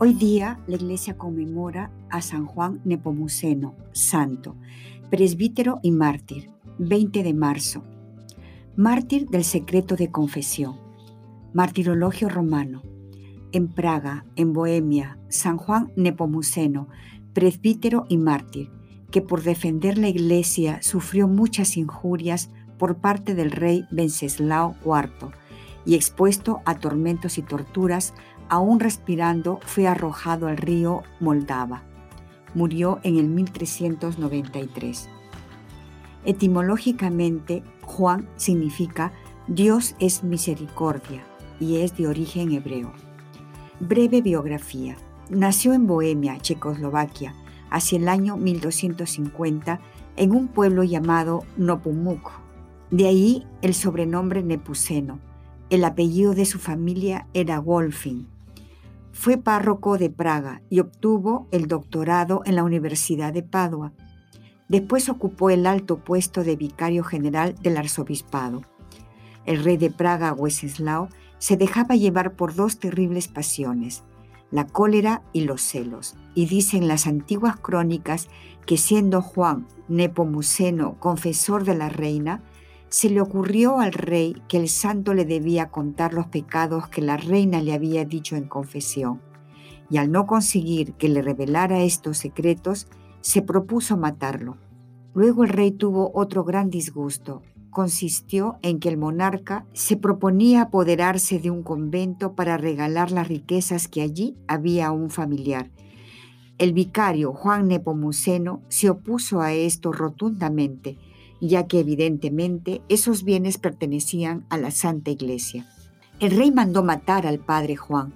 Hoy día la iglesia conmemora a San Juan Nepomuceno, santo, presbítero y mártir, 20 de marzo. Mártir del secreto de confesión. Martirologio romano. En Praga, en Bohemia, San Juan Nepomuceno, presbítero y mártir, que por defender la iglesia sufrió muchas injurias por parte del rey Wenceslao IV y expuesto a tormentos y torturas aún respirando, fue arrojado al río Moldava. Murió en el 1393. Etimológicamente, Juan significa Dios es misericordia y es de origen hebreo. Breve biografía. Nació en Bohemia, Checoslovaquia, hacia el año 1250 en un pueblo llamado Nopumuk. De ahí el sobrenombre Nepuceno. El apellido de su familia era Wolfing. Fue párroco de Praga y obtuvo el doctorado en la Universidad de Padua. Después ocupó el alto puesto de vicario general del arzobispado. El rey de Praga, Wenceslao, se dejaba llevar por dos terribles pasiones, la cólera y los celos, y dicen las antiguas crónicas que siendo Juan Nepomuceno confesor de la reina, se le ocurrió al rey que el santo le debía contar los pecados que la reina le había dicho en confesión, y al no conseguir que le revelara estos secretos, se propuso matarlo. Luego el rey tuvo otro gran disgusto. Consistió en que el monarca se proponía apoderarse de un convento para regalar las riquezas que allí había a un familiar. El vicario Juan Nepomuceno se opuso a esto rotundamente ya que evidentemente esos bienes pertenecían a la Santa Iglesia. El rey mandó matar al padre Juan,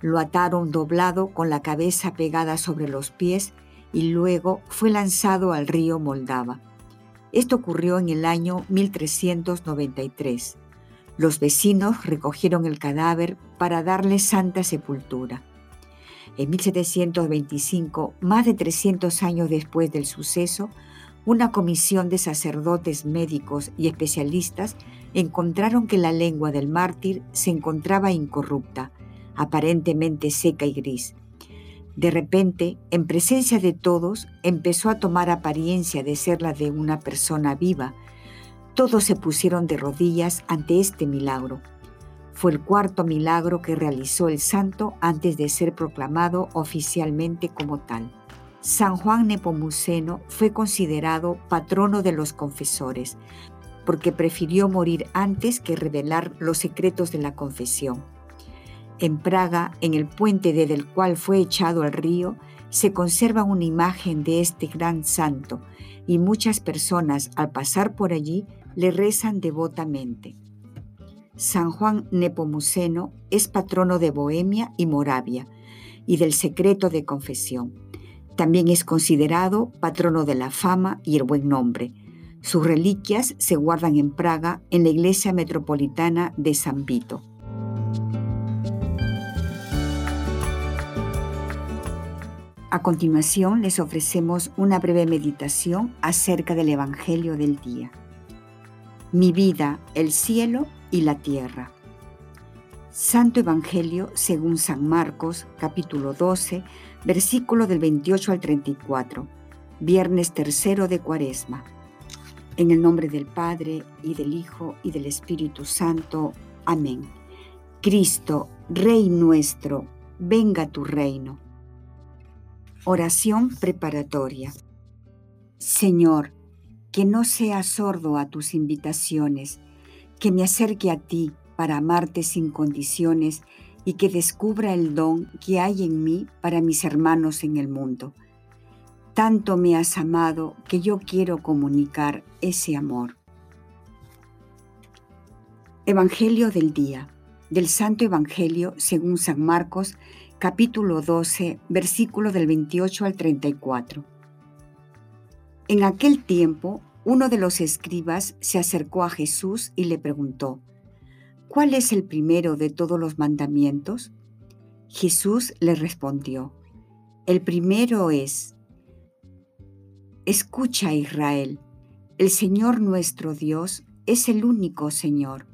lo ataron doblado con la cabeza pegada sobre los pies y luego fue lanzado al río Moldava. Esto ocurrió en el año 1393. Los vecinos recogieron el cadáver para darle santa sepultura. En 1725, más de 300 años después del suceso, una comisión de sacerdotes médicos y especialistas encontraron que la lengua del mártir se encontraba incorrupta, aparentemente seca y gris. De repente, en presencia de todos, empezó a tomar apariencia de ser la de una persona viva. Todos se pusieron de rodillas ante este milagro. Fue el cuarto milagro que realizó el santo antes de ser proclamado oficialmente como tal. San Juan Nepomuceno fue considerado patrono de los confesores, porque prefirió morir antes que revelar los secretos de la confesión. En Praga, en el puente desde el cual fue echado al río, se conserva una imagen de este gran santo y muchas personas al pasar por allí le rezan devotamente. San Juan Nepomuceno es patrono de Bohemia y Moravia y del secreto de confesión. También es considerado patrono de la fama y el buen nombre. Sus reliquias se guardan en Praga en la iglesia metropolitana de San Vito. A continuación les ofrecemos una breve meditación acerca del Evangelio del día. Mi vida, el cielo y la tierra. Santo Evangelio según San Marcos, capítulo 12, versículo del 28 al 34, viernes tercero de Cuaresma. En el nombre del Padre, y del Hijo, y del Espíritu Santo. Amén. Cristo, Rey nuestro, venga tu reino. Oración preparatoria. Señor, que no sea sordo a tus invitaciones, que me acerque a ti para amarte sin condiciones y que descubra el don que hay en mí para mis hermanos en el mundo. Tanto me has amado que yo quiero comunicar ese amor. Evangelio del día, del Santo Evangelio según San Marcos, capítulo 12, versículo del 28 al 34. En aquel tiempo, uno de los escribas se acercó a Jesús y le preguntó, ¿cuál es el primero de todos los mandamientos? Jesús le respondió, el primero es, escucha Israel, el Señor nuestro Dios es el único Señor.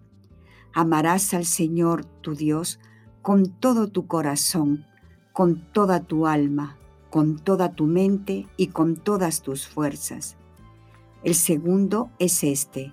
Amarás al Señor tu Dios con todo tu corazón, con toda tu alma, con toda tu mente y con todas tus fuerzas. El segundo es este,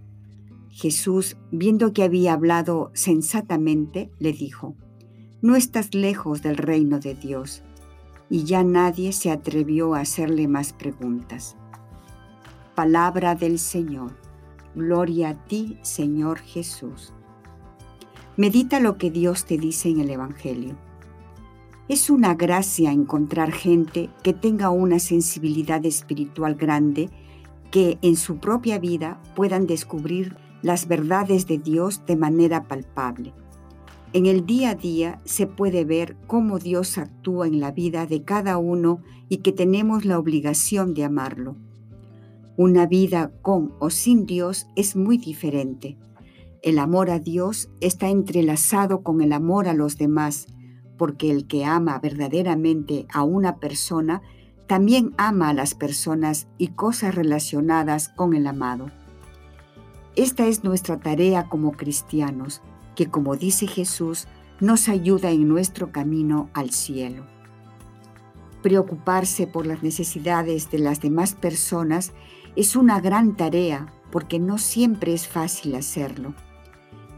Jesús, viendo que había hablado sensatamente, le dijo, No estás lejos del reino de Dios. Y ya nadie se atrevió a hacerle más preguntas. Palabra del Señor. Gloria a ti, Señor Jesús. Medita lo que Dios te dice en el Evangelio. Es una gracia encontrar gente que tenga una sensibilidad espiritual grande, que en su propia vida puedan descubrir las verdades de Dios de manera palpable. En el día a día se puede ver cómo Dios actúa en la vida de cada uno y que tenemos la obligación de amarlo. Una vida con o sin Dios es muy diferente. El amor a Dios está entrelazado con el amor a los demás, porque el que ama verdaderamente a una persona también ama a las personas y cosas relacionadas con el amado. Esta es nuestra tarea como cristianos, que como dice Jesús, nos ayuda en nuestro camino al cielo. Preocuparse por las necesidades de las demás personas es una gran tarea porque no siempre es fácil hacerlo.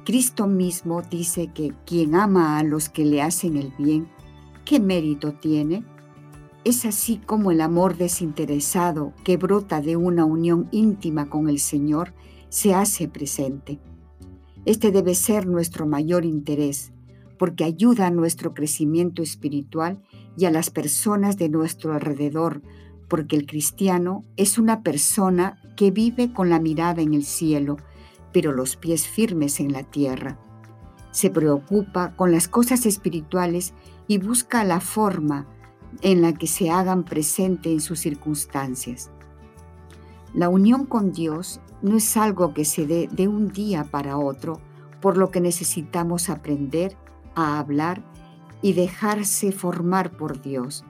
Cristo mismo dice que quien ama a los que le hacen el bien, ¿qué mérito tiene? Es así como el amor desinteresado que brota de una unión íntima con el Señor se hace presente. Este debe ser nuestro mayor interés, porque ayuda a nuestro crecimiento espiritual y a las personas de nuestro alrededor, porque el cristiano es una persona que vive con la mirada en el cielo, pero los pies firmes en la tierra. Se preocupa con las cosas espirituales y busca la forma en la que se hagan presente en sus circunstancias. La unión con Dios no es algo que se dé de un día para otro, por lo que necesitamos aprender a hablar y dejarse formar por Dios.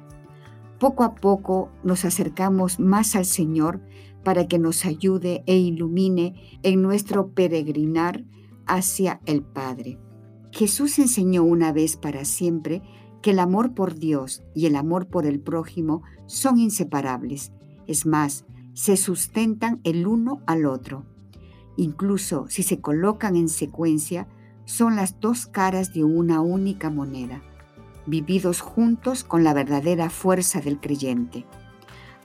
Poco a poco nos acercamos más al Señor para que nos ayude e ilumine en nuestro peregrinar hacia el Padre. Jesús enseñó una vez para siempre que el amor por Dios y el amor por el prójimo son inseparables. Es más, se sustentan el uno al otro. Incluso si se colocan en secuencia, son las dos caras de una única moneda, vividos juntos con la verdadera fuerza del creyente.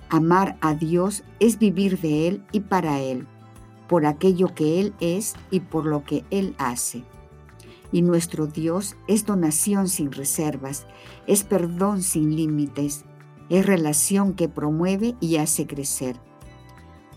Amar a Dios es vivir de Él y para Él, por aquello que Él es y por lo que Él hace. Y nuestro Dios es donación sin reservas, es perdón sin límites, es relación que promueve y hace crecer.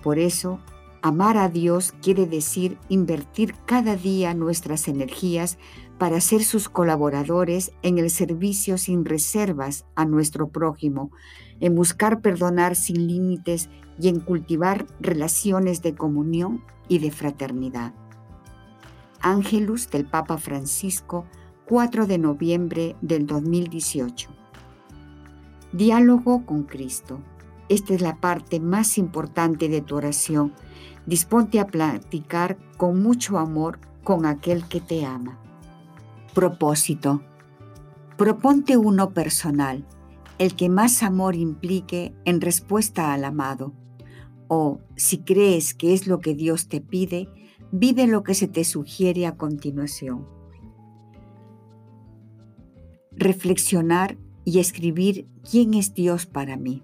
Por eso, amar a Dios quiere decir invertir cada día nuestras energías para ser sus colaboradores en el servicio sin reservas a nuestro prójimo, en buscar perdonar sin límites y en cultivar relaciones de comunión y de fraternidad. Ángelus del Papa Francisco, 4 de noviembre del 2018. Diálogo con Cristo. Esta es la parte más importante de tu oración. Disponte a platicar con mucho amor con aquel que te ama. Propósito. Proponte uno personal, el que más amor implique en respuesta al amado. O, si crees que es lo que Dios te pide, vive lo que se te sugiere a continuación. Reflexionar y escribir quién es Dios para mí.